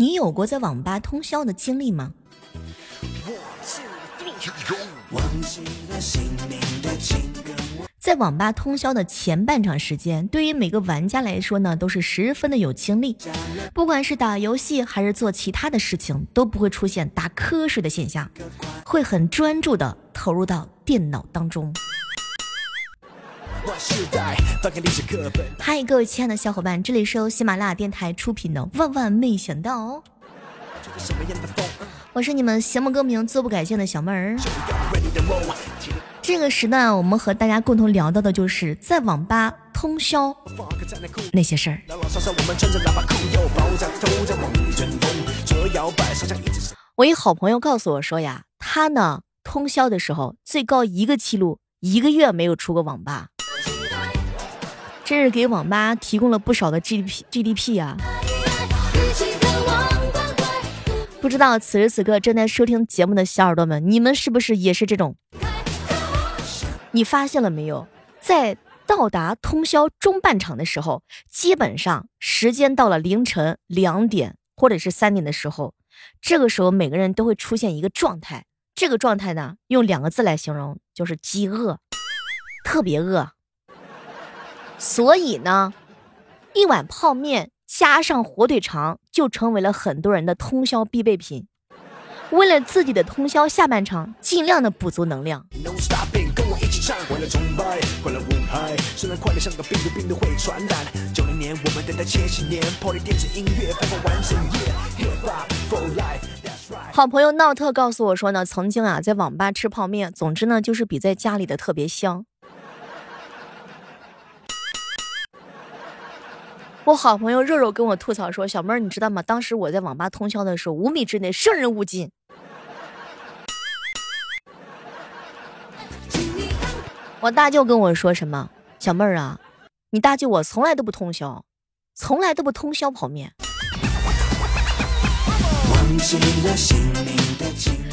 你有过在网吧通宵的经历吗？在网吧通宵的前半场时间，对于每个玩家来说呢，都是十分的有精力。不管是打游戏还是做其他的事情，都不会出现打瞌睡的现象，会很专注的投入到电脑当中。嗨，各位亲爱的小伙伴，这里是由喜马拉雅电台出品的《万万没想到》，我是你们邪魔歌名做不改姓的小妹儿。这个时段，我们和大家共同聊到的就是在网吧通宵那些事儿。我一好朋友告诉我说呀，他呢通宵的时候最高一个记录，一个月没有出过网吧，真是给网吧提供了不少的 GDP GDP 啊。不知道此时此刻正在收听节目的小耳朵们，你们是不是也是这种？你发现了没有，在到达通宵中半场的时候，基本上时间到了凌晨两点或者是三点的时候，这个时候每个人都会出现一个状态，这个状态呢，用两个字来形容，就是饥饿，特别饿。所以呢，一碗泡面加上火腿肠就成为了很多人的通宵必备品。为了自己的通宵下半场，尽量的补足能量。好朋友闹特告诉我说呢，曾经啊在网吧吃泡面，总之呢就是比在家里的特别香。我好朋友肉肉跟我吐槽说，小妹儿你知道吗？当时我在网吧通宵的时候，五米之内生人勿近。我大舅跟我说什么？小妹儿啊，你大舅我从来都不通宵，从来都不通宵泡面。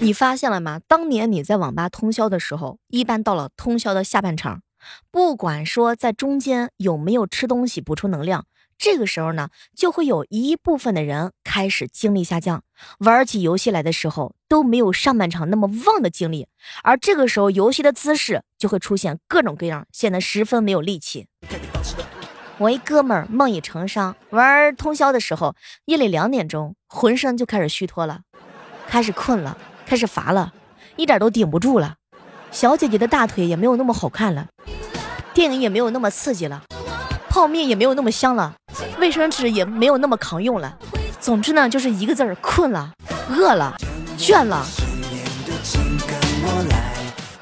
你发现了吗？当年你在网吧通宵的时候，一般到了通宵的下半场，不管说在中间有没有吃东西补充能量。这个时候呢，就会有一部分的人开始精力下降，玩起游戏来的时候都没有上半场那么旺的精力，而这个时候游戏的姿势就会出现各种各样，显得十分没有力气。我一哥们儿梦已成伤，玩通宵的时候，夜里两点钟，浑身就开始虚脱了，开始困了，开始乏了，一点都顶不住了。小姐姐的大腿也没有那么好看了，电影也没有那么刺激了。泡面也没有那么香了，卫生纸也没有那么扛用了。总之呢，就是一个字儿：困了、饿了、倦了。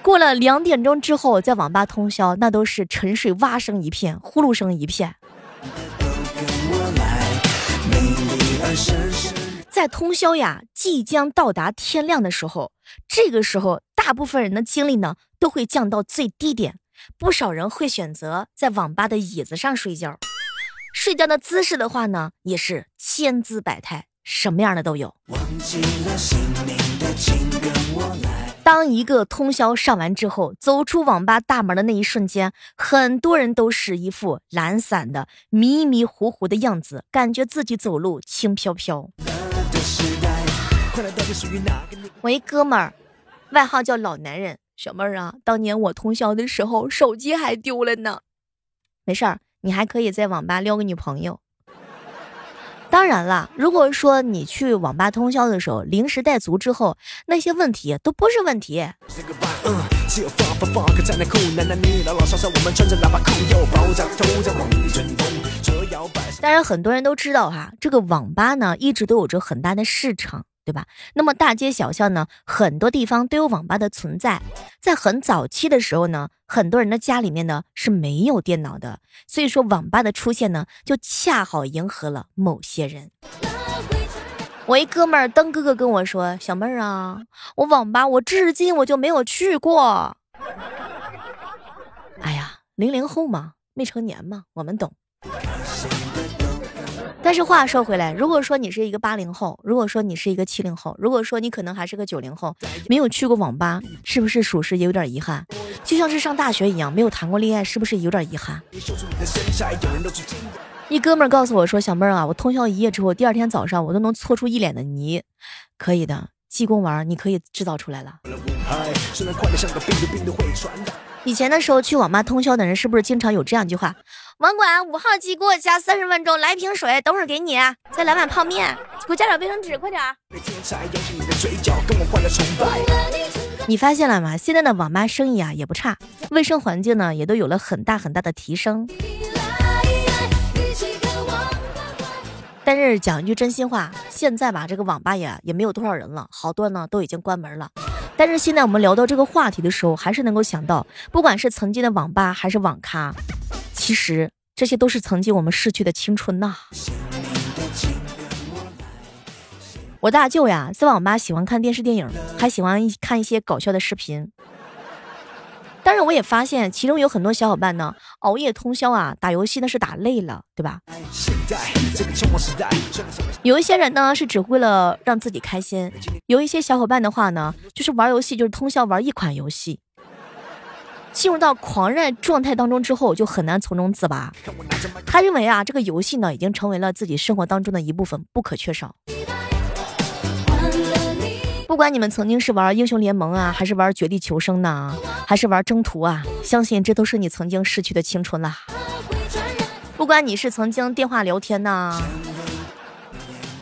过了两点钟之后，在网吧通宵，那都是沉睡蛙声一片，呼噜声一片。在通宵呀，即将到达天亮的时候，这个时候，大部分人的精力呢，都会降到最低点。不少人会选择在网吧的椅子上睡觉，睡觉的姿势的话呢，也是千姿百态，什么样的都有。当一个通宵上完之后，走出网吧大门的那一瞬间，很多人都是一副懒散的、迷迷糊糊的样子，感觉自己走路轻飘飘。我一哥们儿，外号叫老男人。小妹儿啊，当年我通宵的时候，手机还丢了呢。没事儿，你还可以在网吧撩个女朋友。当然了，如果说你去网吧通宵的时候，零食带足之后，那些问题都不是问题。当然，很多人都知道哈，这个网吧呢，一直都有着很大的市场。对吧？那么大街小巷呢，很多地方都有网吧的存在。在很早期的时候呢，很多人的家里面呢是没有电脑的，所以说网吧的出现呢，就恰好迎合了某些人。我一哥们儿登哥哥跟我说：“小妹儿啊，我网吧我至今我就没有去过。”哎呀，零零后嘛，未成年嘛，我们懂。但是话说回来，如果说你是一个八零后，如果说你是一个七零后，如果说你可能还是个九零后，没有去过网吧，是不是属实也有点遗憾？就像是上大学一样，没有谈过恋爱，是不是有点遗憾？一哥们儿告诉我说：“小妹儿啊，我通宵一夜之后，第二天早上我都能搓出一脸的泥。可以的，济公丸你可以制造出来了。以前的时候去网吧通宵的人，是不是经常有这样一句话？网管五号机给我加三十分钟，来瓶水，等会儿给你，再来碗泡面，给我加点卫生纸，快点。你发现了吗？现在的网吧生意啊也不差，卫生环境呢也都有了很大很大的提升。但是讲一句真心话，现在吧，这个网吧也也没有多少人了，好多呢都已经关门了。但是现在我们聊到这个话题的时候，还是能够想到，不管是曾经的网吧还是网咖，其实这些都是曾经我们逝去的青春呐。我大舅呀，在网吧喜欢看电视电影，还喜欢看一些搞笑的视频。但是我也发现，其中有很多小伙伴呢，熬夜通宵啊，打游戏那是打累了，对吧？有一些人呢是只为了让自己开心，有一些小伙伴的话呢，就是玩游戏就是通宵玩一款游戏，进入到狂热状态当中之后，就很难从中自拔。他认为啊，这个游戏呢已经成为了自己生活当中的一部分，不可缺少。不管你们曾经是玩英雄联盟啊，还是玩绝地求生呢，还是玩征途啊，相信这都是你曾经逝去的青春了。不管你是曾经电话聊天呢，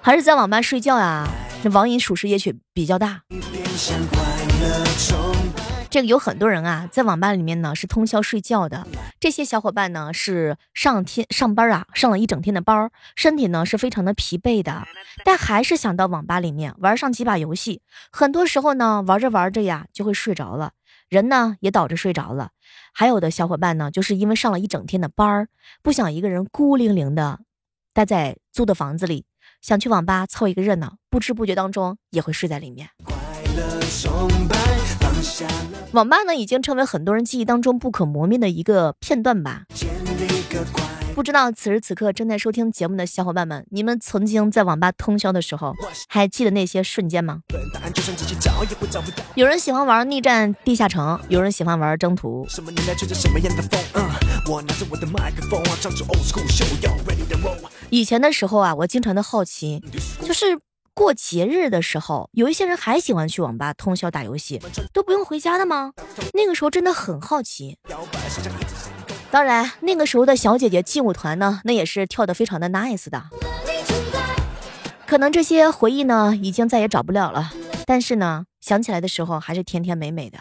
还是在网吧睡觉呀，这网瘾属实也许比较大。这个有很多人啊，在网吧里面呢是通宵睡觉的。这些小伙伴呢是上天上班啊，上了一整天的班，身体呢是非常的疲惫的，但还是想到网吧里面玩上几把游戏。很多时候呢，玩着玩着呀就会睡着了，人呢也倒着睡着了。还有的小伙伴呢，就是因为上了一整天的班，不想一个人孤零零的待在租的房子里，想去网吧凑一个热闹，不知不觉当中也会睡在里面。网吧呢，已经成为很多人记忆当中不可磨灭的一个片段吧。不知道此时此刻正在收听节目的小伙伴们，你们曾经在网吧通宵的时候，还记得那些瞬间吗？有人喜欢玩逆战地下城，有人喜欢玩征途。以前的时候啊，我经常的好奇，就是。过节日的时候，有一些人还喜欢去网吧通宵打游戏，都不用回家的吗？那个时候真的很好奇。当然，那个时候的小姐姐劲舞团呢，那也是跳的非常的 nice 的。可能这些回忆呢，已经再也找不了了，但是呢，想起来的时候还是甜甜美美的。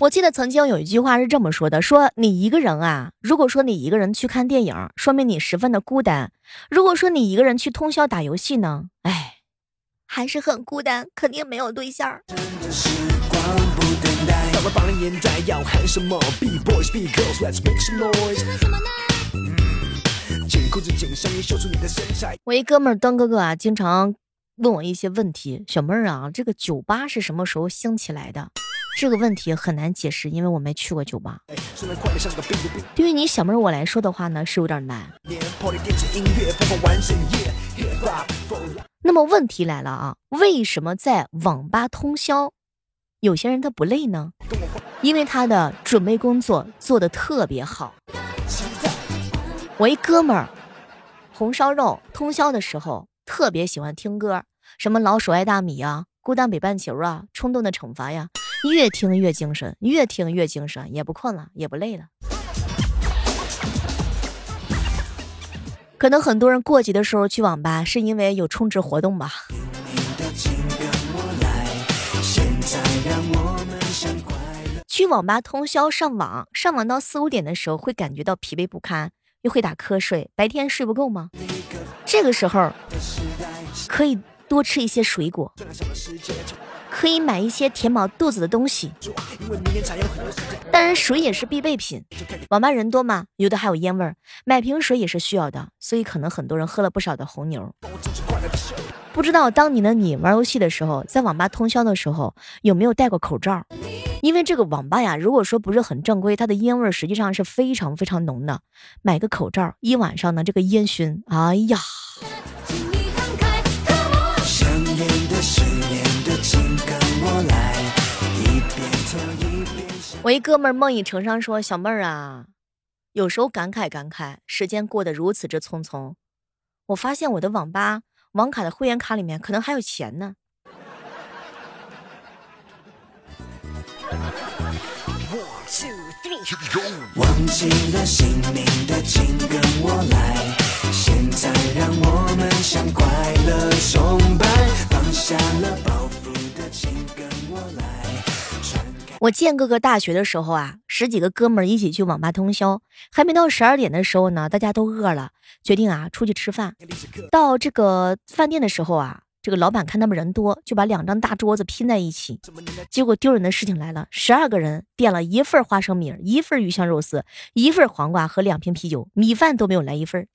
我记得曾经有一句话是这么说的：说你一个人啊，如果说你一个人去看电影，说明你十分的孤单；如果说你一个人去通宵打游戏呢，哎，还是很孤单，肯定没有对象。我一哥们儿登哥哥啊，经常问我一些问题，小妹儿啊，这个酒吧是什么时候兴起来的？这个问题很难解释，因为我没去过酒吧。对于你小妹我来说的话呢，是有点难。那么问题来了啊，为什么在网吧通宵，有些人他不累呢？因为他的准备工作做得特别好。我一哥们儿，红烧肉通宵的时候特别喜欢听歌，什么老鼠爱大米啊，孤单北半球啊，冲动的惩罚呀。越听越精神，越听越精神，也不困了，也不累了。可能很多人过节的时候去网吧，是因为有充值活动吧。去网吧通宵上网，上网到四五点的时候，会感觉到疲惫不堪，又会打瞌睡。白天睡不够吗？这个时候可以多吃一些水果。可以买一些填饱肚子的东西，当然水也是必备品。网吧人多嘛，有的还有烟味儿，买瓶水也是需要的，所以可能很多人喝了不少的红牛。不知道当年的你玩游戏的时候，在网吧通宵的时候有没有戴过口罩？因为这个网吧呀，如果说不是很正规，它的烟味实际上是非常非常浓的。买个口罩，一晚上呢，这个烟熏，哎呀。请跟我来。我一哥们儿梦已成伤说：“小妹儿啊，有时候感慨感慨，时间过得如此之匆匆。我发现我的网吧网卡的会员卡里面可能还有钱呢。”忘记了姓名的，请跟我来。现在让我们向快乐崇拜。放下了包袱我建哥哥大学的时候啊，十几个哥们儿一起去网吧通宵，还没到十二点的时候呢，大家都饿了，决定啊出去吃饭。到这个饭店的时候啊。这个老板看他们人多，就把两张大桌子拼在一起。结果丢人的事情来了，十二个人点了一份花生米，一份鱼香肉丝，一份黄瓜和两瓶啤酒，米饭都没有来一份。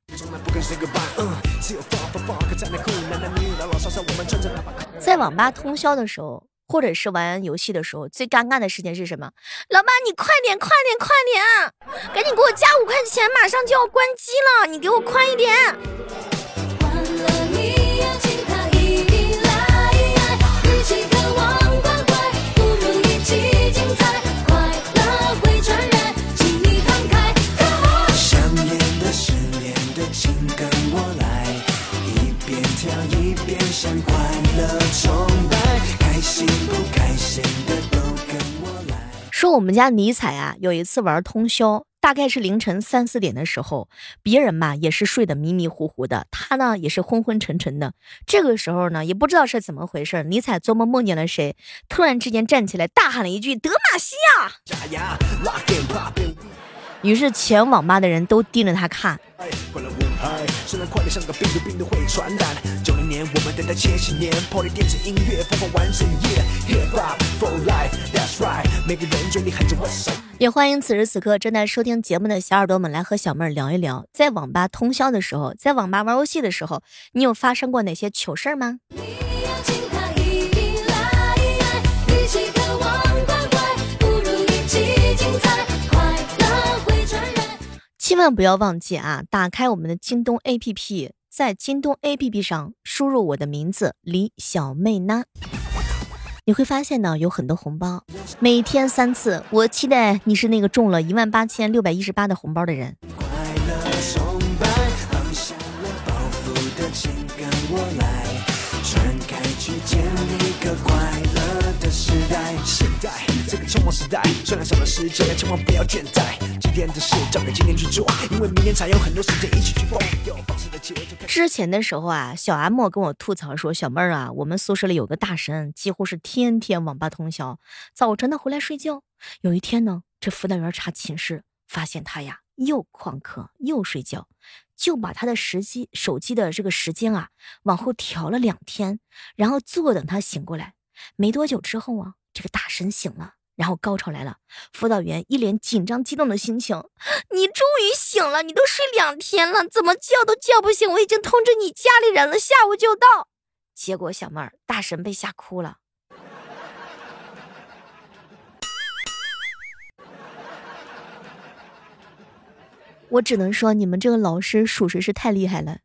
在网吧通宵的时候，或者是玩游戏的时候，最尴尬的事情是什么？老板，你快点，快点，快点，赶紧给我加五块钱，马上就要关机了，你给我快一点。我们家尼采啊，有一次玩通宵，大概是凌晨三四点的时候，别人嘛也是睡得迷迷糊糊的，他呢也是昏昏沉沉的。这个时候呢，也不知道是怎么回事，尼采做梦梦见了谁，突然之间站起来，大喊了一句：“德玛西亚！”于是全网吧的人都盯着他看。虽然快乐像个病毒，病毒会传染。九零年，我们等待千禧年。破了电子音乐，播放完整夜。，Hip Hop for life，That's Right。每个人嘴里喊着 What's Up。也欢迎此时此刻正在收听节目的小耳朵们来和小妹儿聊一聊。在网吧通宵的时候，在网吧玩游戏的时候，你有发生过哪些糗事吗？千万不要忘记啊！打开我们的京东 APP，在京东 APP 上输入我的名字李小妹呢，你会发现呢有很多红包，每天三次。我期待你是那个中了一万八千六百一十八的红包的人。匆忙时代，虽然少了时间，但千万不要倦怠。今天的事交给今天去做，因为明天才有很多时间一起去疯。之前的时候啊，小 M 跟我吐槽说：“小妹儿啊，我们宿舍里有个大神，几乎是天天网吧通宵，早晨呢回来睡觉。有一天呢，这辅导员查寝室，发现他呀又旷课又睡觉，就把他的时机手机的这个时间啊往后调了两天，然后坐等他醒过来。没多久之后啊，这个大神醒了。”然后高潮来了，辅导员一脸紧张激动的心情：“你终于醒了，你都睡两天了，怎么叫都叫不醒？我已经通知你家里人了，下午就到。”结果小妹儿大神被吓哭了。我只能说，你们这个老师属实是太厉害了。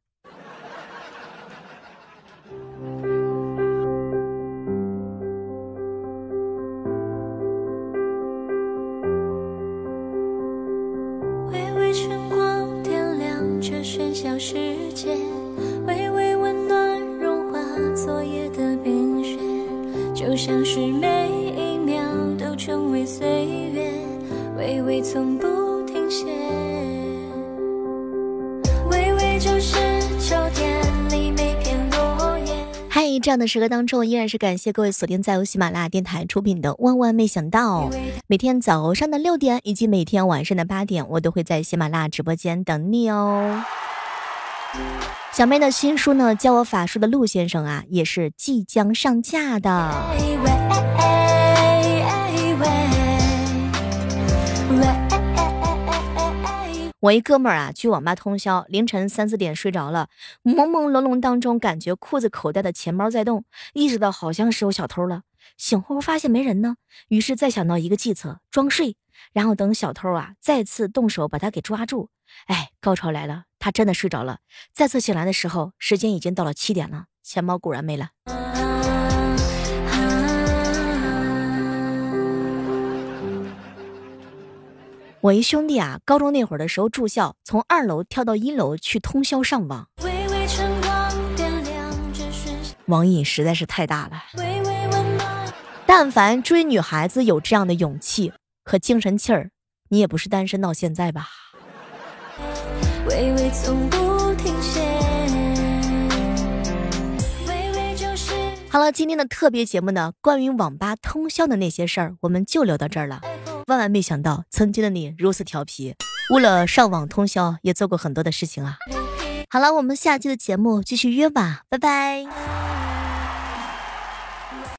像是每一秒都成为岁月，微微从不停歇。微微就是秋天里每片落叶。嗨，这样的时刻当中，依然是感谢各位锁定在由喜马拉雅电台出品的《万万没想到》。每天早上的六点以及每天晚上的八点，我都会在喜马拉雅直播间等你哦。小妹的新书呢，教我法术的陆先生啊，也是即将上架的。我一哥们儿啊，去网吧通宵，凌晨三四点睡着了，朦朦胧胧当中感觉裤子口袋的钱包在动，意识到好像是有小偷了。醒后发现没人呢，于是再想到一个计策，装睡，然后等小偷啊再次动手把他给抓住。哎，高潮来了，他真的睡着了。再次醒来的时候，时间已经到了七点了，钱包果然没了。我一兄弟啊，高中那会儿的时候住校，从二楼跳到一楼去通宵上网，网瘾实在是太大了。但凡追女孩子有这样的勇气和精神气儿，你也不是单身到现在吧？微微从不停歇好了，今天的特别节目呢，关于网吧通宵的那些事儿，我们就聊到这儿了。万万没想到，曾经的你如此调皮，为了上网通宵也做过很多的事情啊。好了，我们下期的节目继续约吧，拜拜。